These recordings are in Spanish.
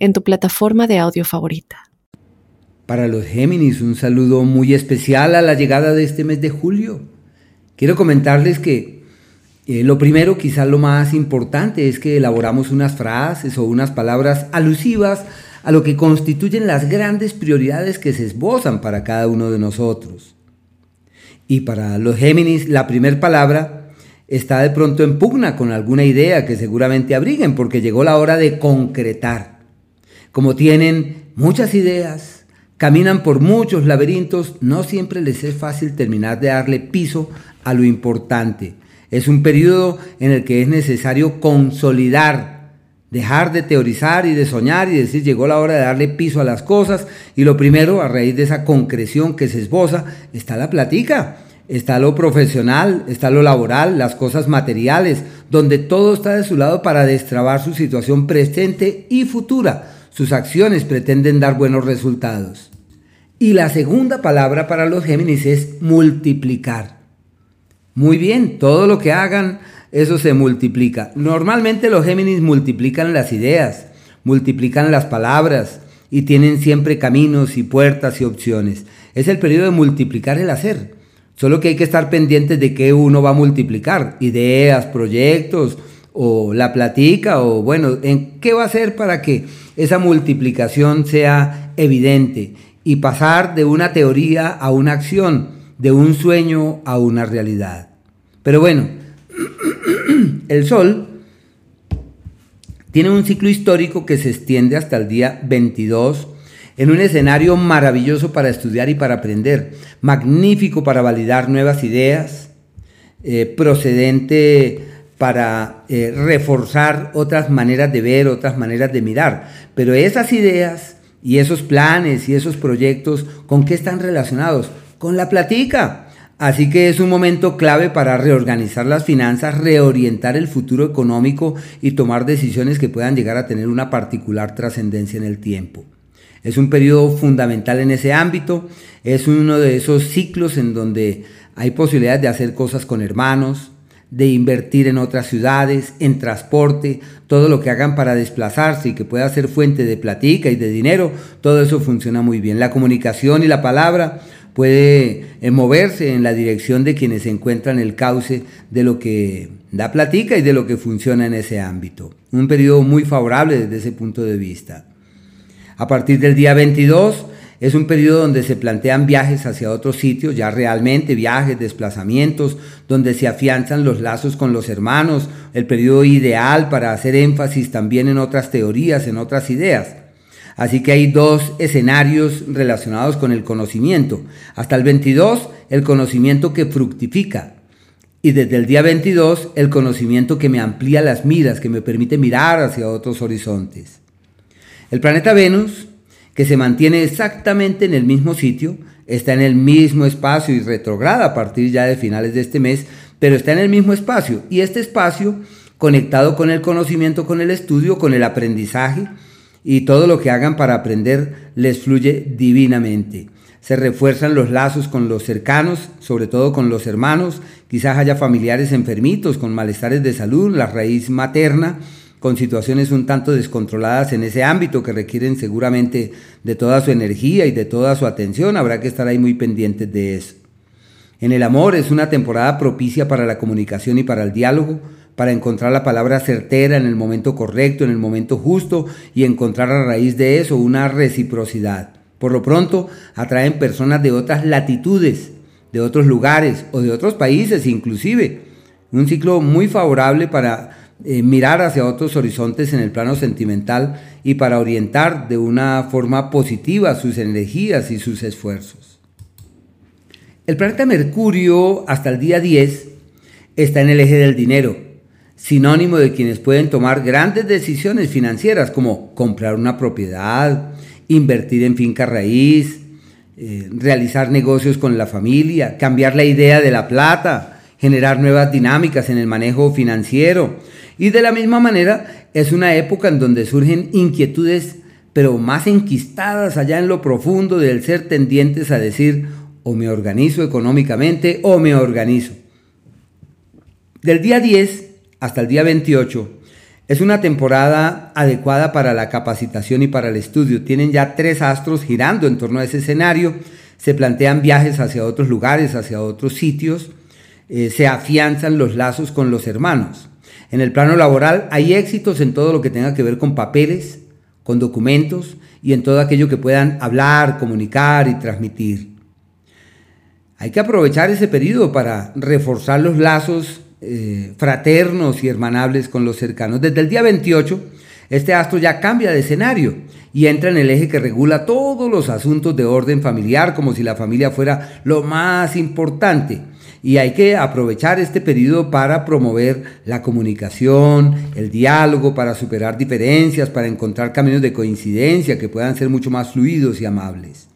en tu plataforma de audio favorita. Para los Géminis, un saludo muy especial a la llegada de este mes de julio. Quiero comentarles que eh, lo primero, quizás lo más importante, es que elaboramos unas frases o unas palabras alusivas a lo que constituyen las grandes prioridades que se esbozan para cada uno de nosotros. Y para los Géminis, la primera palabra está de pronto en pugna con alguna idea que seguramente abriguen, porque llegó la hora de concretar. Como tienen muchas ideas, caminan por muchos laberintos, no siempre les es fácil terminar de darle piso a lo importante. Es un periodo en el que es necesario consolidar, dejar de teorizar y de soñar y decir llegó la hora de darle piso a las cosas y lo primero, a raíz de esa concreción que se esboza, está la platica. Está lo profesional, está lo laboral, las cosas materiales, donde todo está de su lado para destrabar su situación presente y futura sus acciones pretenden dar buenos resultados. Y la segunda palabra para los Géminis es multiplicar. Muy bien, todo lo que hagan, eso se multiplica. Normalmente los Géminis multiplican las ideas, multiplican las palabras y tienen siempre caminos y puertas y opciones. Es el periodo de multiplicar el hacer. Solo que hay que estar pendientes de qué uno va a multiplicar. Ideas, proyectos, o la platica, o bueno, en qué va a hacer para que esa multiplicación sea evidente y pasar de una teoría a una acción, de un sueño a una realidad. Pero bueno, el Sol tiene un ciclo histórico que se extiende hasta el día 22 en un escenario maravilloso para estudiar y para aprender, magnífico para validar nuevas ideas, eh, procedente para eh, reforzar otras maneras de ver, otras maneras de mirar. Pero esas ideas y esos planes y esos proyectos, ¿con qué están relacionados? Con la platica. Así que es un momento clave para reorganizar las finanzas, reorientar el futuro económico y tomar decisiones que puedan llegar a tener una particular trascendencia en el tiempo. Es un periodo fundamental en ese ámbito, es uno de esos ciclos en donde hay posibilidades de hacer cosas con hermanos, de invertir en otras ciudades, en transporte, todo lo que hagan para desplazarse y que pueda ser fuente de platica y de dinero, todo eso funciona muy bien. La comunicación y la palabra puede eh, moverse en la dirección de quienes encuentran en el cauce de lo que da platica y de lo que funciona en ese ámbito. Un periodo muy favorable desde ese punto de vista. A partir del día 22 es un periodo donde se plantean viajes hacia otros sitios, ya realmente viajes, desplazamientos, donde se afianzan los lazos con los hermanos, el periodo ideal para hacer énfasis también en otras teorías, en otras ideas. Así que hay dos escenarios relacionados con el conocimiento. Hasta el 22, el conocimiento que fructifica. Y desde el día 22, el conocimiento que me amplía las miras, que me permite mirar hacia otros horizontes. El planeta Venus que se mantiene exactamente en el mismo sitio, está en el mismo espacio y retrograda a partir ya de finales de este mes, pero está en el mismo espacio. Y este espacio, conectado con el conocimiento, con el estudio, con el aprendizaje y todo lo que hagan para aprender, les fluye divinamente. Se refuerzan los lazos con los cercanos, sobre todo con los hermanos, quizás haya familiares enfermitos con malestares de salud, la raíz materna, con situaciones un tanto descontroladas en ese ámbito que requieren seguramente de toda su energía y de toda su atención, habrá que estar ahí muy pendientes de eso. En el amor es una temporada propicia para la comunicación y para el diálogo, para encontrar la palabra certera en el momento correcto, en el momento justo y encontrar a raíz de eso una reciprocidad. Por lo pronto, atraen personas de otras latitudes, de otros lugares o de otros países inclusive. Un ciclo muy favorable para eh, mirar hacia otros horizontes en el plano sentimental y para orientar de una forma positiva sus energías y sus esfuerzos. El planeta Mercurio hasta el día 10 está en el eje del dinero, sinónimo de quienes pueden tomar grandes decisiones financieras como comprar una propiedad, invertir en finca raíz, eh, realizar negocios con la familia, cambiar la idea de la plata, generar nuevas dinámicas en el manejo financiero. Y de la misma manera es una época en donde surgen inquietudes, pero más enquistadas allá en lo profundo del ser tendientes a decir, o me organizo económicamente o me organizo. Del día 10 hasta el día 28 es una temporada adecuada para la capacitación y para el estudio. Tienen ya tres astros girando en torno a ese escenario. Se plantean viajes hacia otros lugares, hacia otros sitios. Eh, se afianzan los lazos con los hermanos. En el plano laboral hay éxitos en todo lo que tenga que ver con papeles, con documentos y en todo aquello que puedan hablar, comunicar y transmitir. Hay que aprovechar ese periodo para reforzar los lazos eh, fraternos y hermanables con los cercanos. Desde el día 28, este astro ya cambia de escenario y entra en el eje que regula todos los asuntos de orden familiar, como si la familia fuera lo más importante. Y hay que aprovechar este periodo para promover la comunicación, el diálogo, para superar diferencias, para encontrar caminos de coincidencia que puedan ser mucho más fluidos y amables.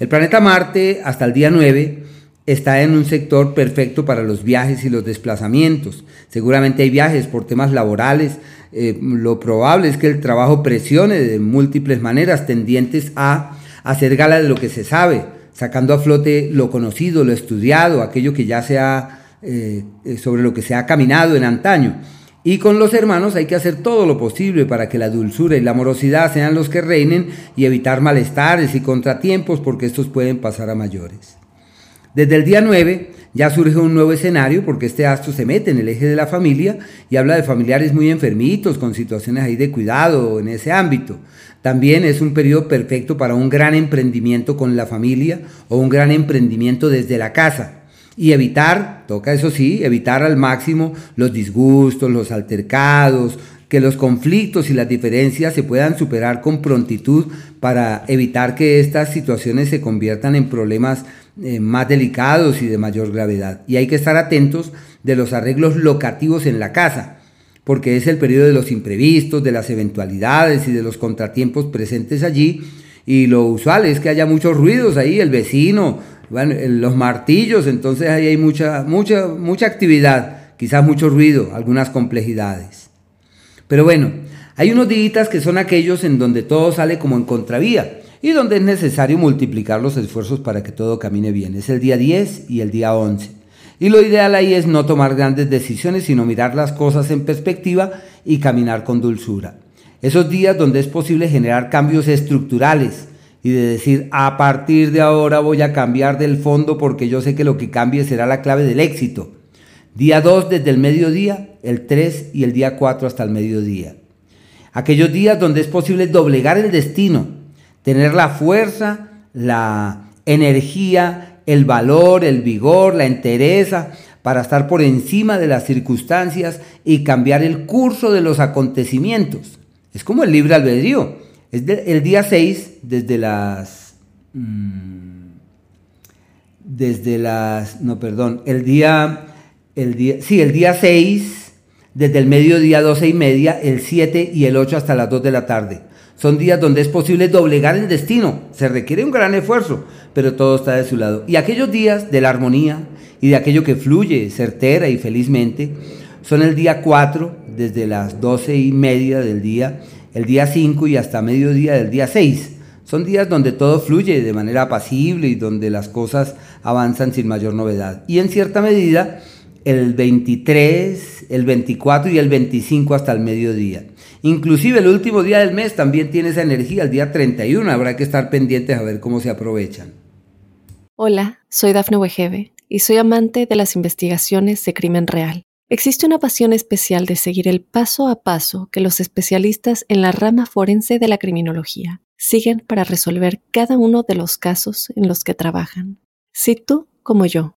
El planeta Marte, hasta el día 9, está en un sector perfecto para los viajes y los desplazamientos. Seguramente hay viajes por temas laborales. Eh, lo probable es que el trabajo presione de múltiples maneras tendientes a hacer gala de lo que se sabe, sacando a flote lo conocido, lo estudiado, aquello que ya se ha, eh, eh, sobre lo que se ha caminado en antaño. Y con los hermanos hay que hacer todo lo posible para que la dulzura y la amorosidad sean los que reinen y evitar malestares y contratiempos porque estos pueden pasar a mayores. Desde el día 9 ya surge un nuevo escenario porque este astro se mete en el eje de la familia y habla de familiares muy enfermitos, con situaciones ahí de cuidado en ese ámbito. También es un periodo perfecto para un gran emprendimiento con la familia o un gran emprendimiento desde la casa. Y evitar, toca eso sí, evitar al máximo los disgustos, los altercados, que los conflictos y las diferencias se puedan superar con prontitud para evitar que estas situaciones se conviertan en problemas eh, más delicados y de mayor gravedad. Y hay que estar atentos de los arreglos locativos en la casa, porque es el periodo de los imprevistos, de las eventualidades y de los contratiempos presentes allí. Y lo usual es que haya muchos ruidos ahí, el vecino, los martillos, entonces ahí hay mucha, mucha, mucha actividad, quizás mucho ruido, algunas complejidades. Pero bueno, hay unos días que son aquellos en donde todo sale como en contravía y donde es necesario multiplicar los esfuerzos para que todo camine bien. Es el día 10 y el día 11. Y lo ideal ahí es no tomar grandes decisiones, sino mirar las cosas en perspectiva y caminar con dulzura. Esos días donde es posible generar cambios estructurales y de decir, a partir de ahora voy a cambiar del fondo porque yo sé que lo que cambie será la clave del éxito. Día 2 desde el mediodía, el 3 y el día 4 hasta el mediodía. Aquellos días donde es posible doblegar el destino tener la fuerza, la energía, el valor, el vigor, la entereza para estar por encima de las circunstancias y cambiar el curso de los acontecimientos. Es como el libre albedrío. Es el día 6, desde las... Mm, desde las... No, perdón. El día... El día sí, el día 6, desde el mediodía 12 y media, el 7 y el 8 hasta las 2 de la tarde. Son días donde es posible doblegar el destino. Se requiere un gran esfuerzo, pero todo está de su lado. Y aquellos días de la armonía y de aquello que fluye certera y felizmente son el día 4, desde las 12 y media del día, el día 5 y hasta mediodía del día 6. Son días donde todo fluye de manera apacible y donde las cosas avanzan sin mayor novedad. Y en cierta medida, el 23, el 24 y el 25 hasta el mediodía. Inclusive el último día del mes también tiene esa energía, el día 31. Habrá que estar pendientes a ver cómo se aprovechan. Hola, soy Dafne Wegebe y soy amante de las investigaciones de crimen real. Existe una pasión especial de seguir el paso a paso que los especialistas en la rama forense de la criminología siguen para resolver cada uno de los casos en los que trabajan. Si tú, como yo,